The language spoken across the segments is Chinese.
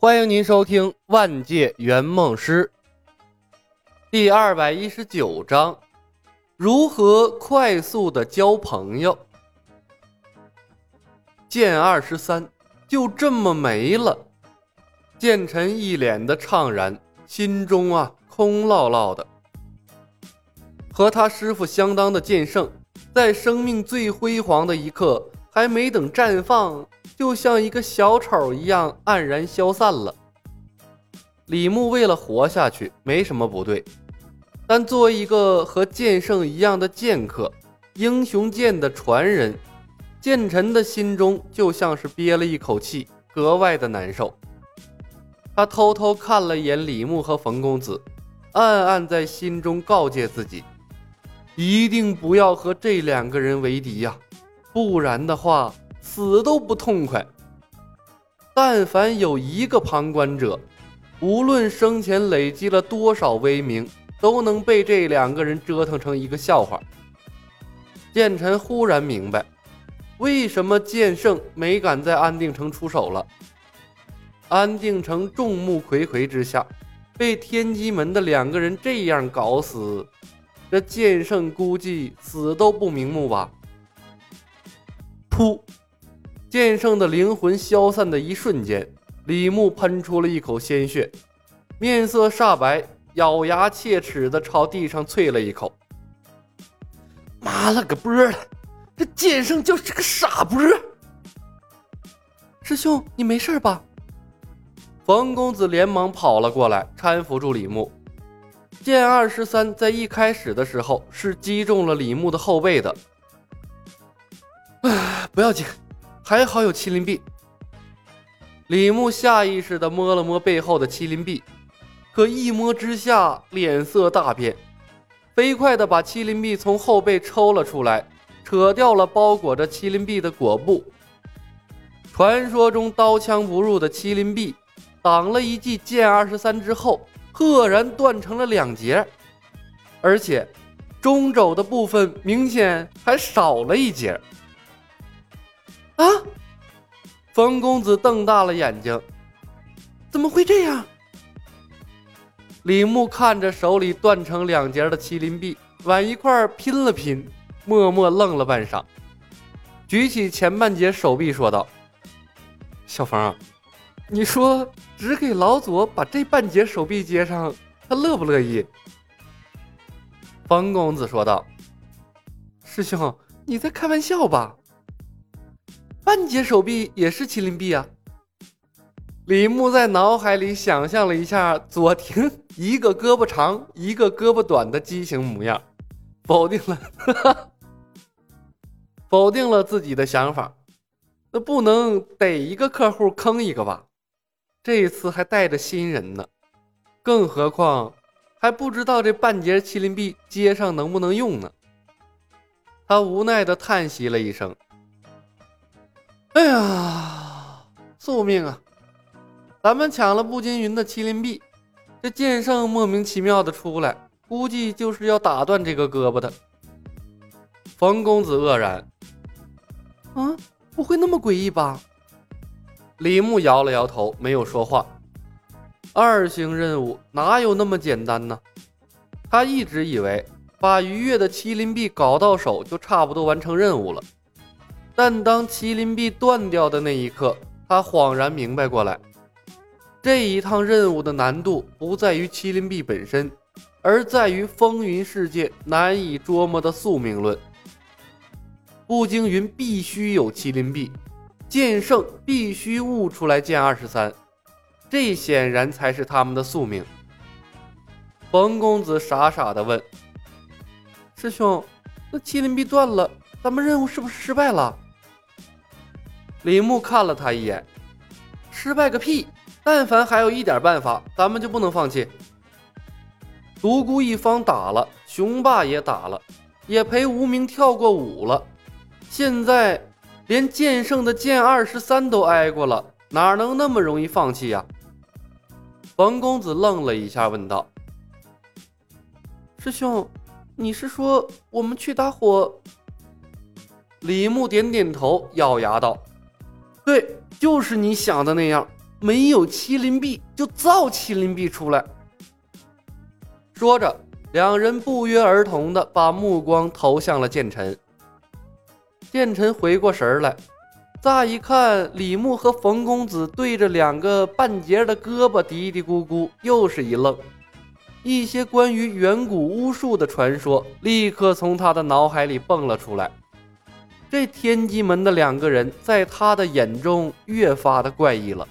欢迎您收听《万界圆梦师》第二百一十九章：如何快速的交朋友。剑二十三就这么没了。剑臣一脸的怅然，心中啊空落落的。和他师傅相当的剑圣，在生命最辉煌的一刻，还没等绽放。就像一个小丑一样黯然消散了。李牧为了活下去没什么不对，但作为一个和剑圣一样的剑客，英雄剑的传人，剑臣的心中就像是憋了一口气，格外的难受。他偷偷看了眼李牧和冯公子，暗暗在心中告诫自己，一定不要和这两个人为敌呀，不然的话。死都不痛快。但凡有一个旁观者，无论生前累积了多少威名，都能被这两个人折腾成一个笑话。剑臣忽然明白，为什么剑圣没敢在安定城出手了。安定城众目睽睽之下，被天机门的两个人这样搞死，这剑圣估计死都不瞑目吧。噗！剑圣的灵魂消散的一瞬间，李牧喷出了一口鲜血，面色煞白，咬牙切齿的朝地上啐了一口：“妈了个波的，这剑圣就是个傻波！”师兄，你没事吧？冯公子连忙跑了过来，搀扶住李牧。剑二十三在一开始的时候是击中了李牧的后背的，唉，不要紧。还好有麒麟臂，李牧下意识地摸了摸背后的麒麟臂，可一摸之下，脸色大变，飞快地把麒麟臂从后背抽了出来，扯掉了包裹着麒麟臂的裹布。传说中刀枪不入的麒麟臂，挡了一记剑二十三之后，赫然断成了两截，而且中肘的部分明显还少了一截。啊！冯公子瞪大了眼睛，怎么会这样？李牧看着手里断成两截的麒麟臂，往一块拼了拼，默默愣了半晌，举起前半截手臂说道：“小冯，你说只给老左把这半截手臂接上，他乐不乐意？”冯公子说道：“师兄，你在开玩笑吧？”半截手臂也是麒麟臂啊！李牧在脑海里想象了一下左庭一个胳膊长一个胳膊短的畸形模样，否定了，否定了自己的想法。那不能逮一个客户坑一个吧？这一次还带着新人呢，更何况还不知道这半截麒麟臂接上能不能用呢？他无奈的叹息了一声。哎呀，宿命啊！咱们抢了步惊云的麒麟臂，这剑圣莫名其妙的出来，估计就是要打断这个胳膊的。冯公子愕然：“啊，不会那么诡异吧？”李牧摇了摇头，没有说话。二星任务哪有那么简单呢？他一直以为把愉悦的麒麟臂搞到手，就差不多完成任务了。但当麒麟臂断掉的那一刻，他恍然明白过来，这一趟任务的难度不在于麒麟臂本身，而在于风云世界难以捉摸的宿命论。步惊云必须有麒麟臂，剑圣必须悟出来剑二十三，这显然才是他们的宿命。冯公子傻傻的问：“师兄，那麒麟臂断了，咱们任务是不是失败了？”李牧看了他一眼，失败个屁！但凡还有一点办法，咱们就不能放弃。独孤一方打了，雄霸也打了，也陪无名跳过舞了，现在连剑圣的剑二十三都挨过了，哪能那么容易放弃呀？冯公子愣了一下，问道：“师兄，你是说我们去打火？”李牧点点头，咬牙道。对，就是你想的那样，没有麒麟臂就造麒麟臂出来。说着，两人不约而同的把目光投向了剑臣。剑臣回过神来，乍一看李牧和冯公子对着两个半截的胳膊嘀嘀咕咕，又是一愣。一些关于远古巫术的传说立刻从他的脑海里蹦了出来。这天机门的两个人在他的眼中越发的怪异了。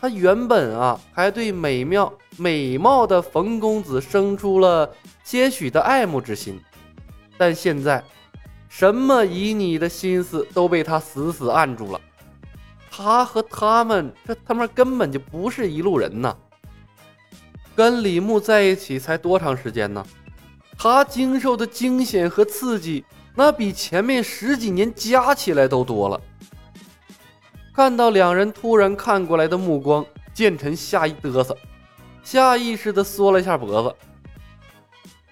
他原本啊还对美妙美貌的冯公子生出了些许的爱慕之心，但现在什么旖旎的心思都被他死死按住了。他和他们这他妈根本就不是一路人呐！跟李牧在一起才多长时间呢？他经受的惊险和刺激。那比前面十几年加起来都多了。看到两人突然看过来的目光，剑臣吓一嘚瑟，下意识地缩了一下脖子。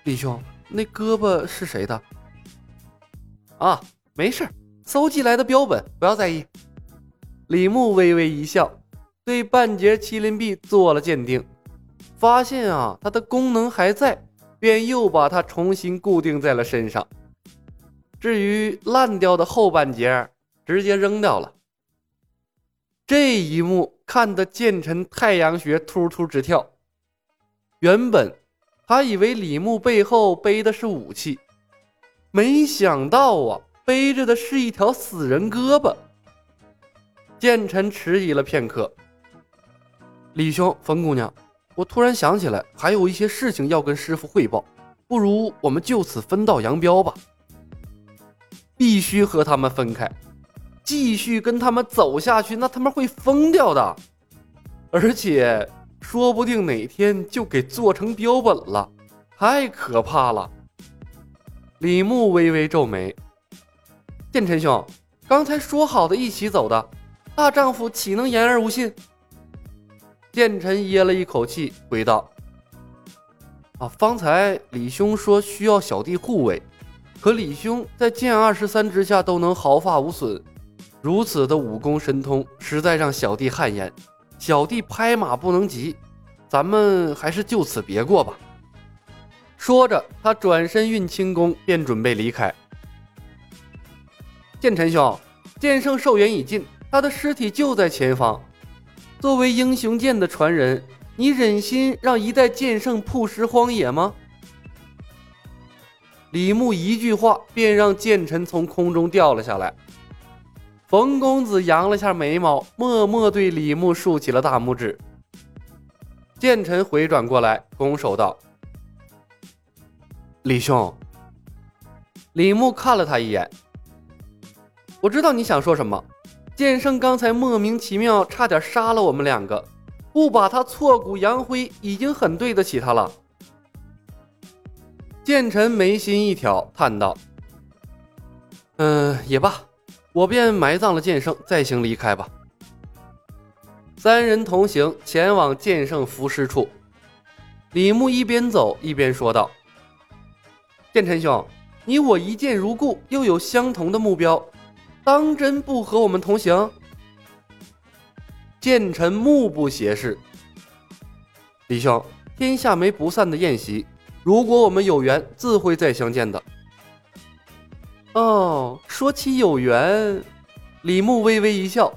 李兄，那胳膊是谁的？啊，没事，搜集来的标本，不要在意。李牧微微一笑，对半截麒麟臂做了鉴定，发现啊，它的功能还在，便又把它重新固定在了身上。至于烂掉的后半截，直接扔掉了。这一幕看得剑臣太阳穴突突直跳。原本他以为李牧背后背的是武器，没想到啊，背着的是一条死人胳膊。剑臣迟疑了片刻：“李兄，冯姑娘，我突然想起来，还有一些事情要跟师傅汇报，不如我们就此分道扬镳吧。”必须和他们分开，继续跟他们走下去，那他们会疯掉的，而且说不定哪天就给做成标本了，太可怕了。李牧微微皱眉：“剑臣兄，刚才说好的一起走的，大丈夫岂能言而无信？”剑臣噎了一口气，回道：“啊，方才李兄说需要小弟护卫。”可李兄在剑二十三之下都能毫发无损，如此的武功神通，实在让小弟汗颜。小弟拍马不能及，咱们还是就此别过吧。说着，他转身运轻功，便准备离开。剑尘兄，剑圣寿元已尽，他的尸体就在前方。作为英雄剑的传人，你忍心让一代剑圣曝尸荒野吗？李牧一句话便让剑臣从空中掉了下来。冯公子扬了下眉毛，默默对李牧竖起了大拇指。剑臣回转过来，拱手道：“李兄。”李牧看了他一眼：“我知道你想说什么。剑圣刚才莫名其妙，差点杀了我们两个，不把他挫骨扬灰，已经很对得起他了。”剑臣眉心一挑，叹道：“嗯，也罢，我便埋葬了剑圣，再行离开吧。”三人同行，前往剑圣伏尸处。李牧一边走一边说道：“剑臣兄，你我一见如故，又有相同的目标，当真不和我们同行？”剑臣目不斜视：“李兄，天下没不散的宴席。”如果我们有缘，自会再相见的。哦，说起有缘，李牧微微一笑，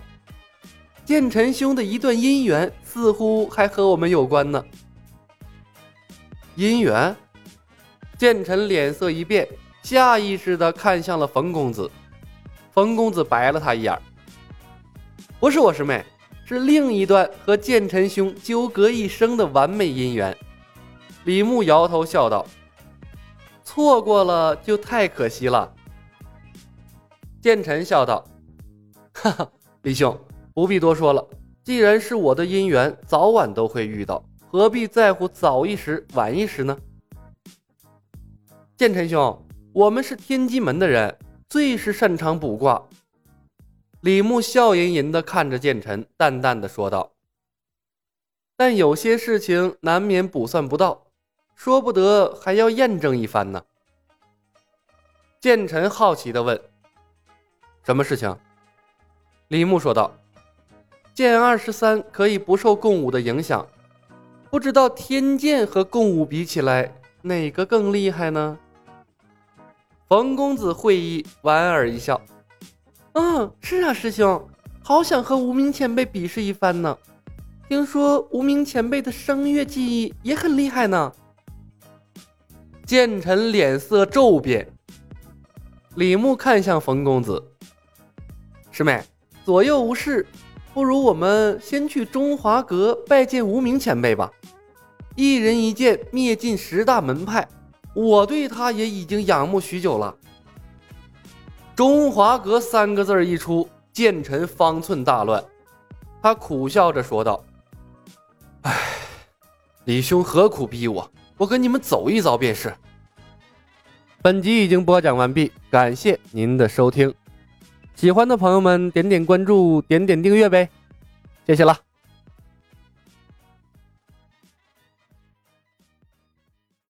剑臣兄的一段姻缘似乎还和我们有关呢。姻缘？剑臣脸色一变，下意识的看向了冯公子。冯公子白了他一眼：“不是我师妹，是另一段和剑臣兄纠葛一生的完美姻缘。”李牧摇头笑道：“错过了就太可惜了。”剑臣笑道：“哈哈，李兄不必多说了，既然是我的姻缘，早晚都会遇到，何必在乎早一时晚一时呢？”剑臣兄，我们是天机门的人，最是擅长卜卦。李牧笑吟吟的看着剑臣，淡淡的说道：“但有些事情难免卜算不到。”说不得，还要验证一番呢。剑臣好奇的问：“什么事情？”李牧说道：“剑二十三可以不受共舞的影响，不知道天剑和共舞比起来，哪个更厉害呢？冯公子会意，莞尔一笑：“嗯，是啊，师兄，好想和无名前辈比试一番呢。听说无名前辈的声乐技艺也很厉害呢。”剑臣脸色骤变，李牧看向冯公子：“师妹，左右无事。”不如我们先去中华阁拜见无名前辈吧，一人一剑灭尽十大门派，我对他也已经仰慕许久了。中华阁三个字一出，剑臣方寸大乱，他苦笑着说道：“唉，李兄何苦逼我？我跟你们走一遭便是。”本集已经播讲完毕，感谢您的收听。喜欢的朋友们，点点关注，点点订阅呗，谢谢了。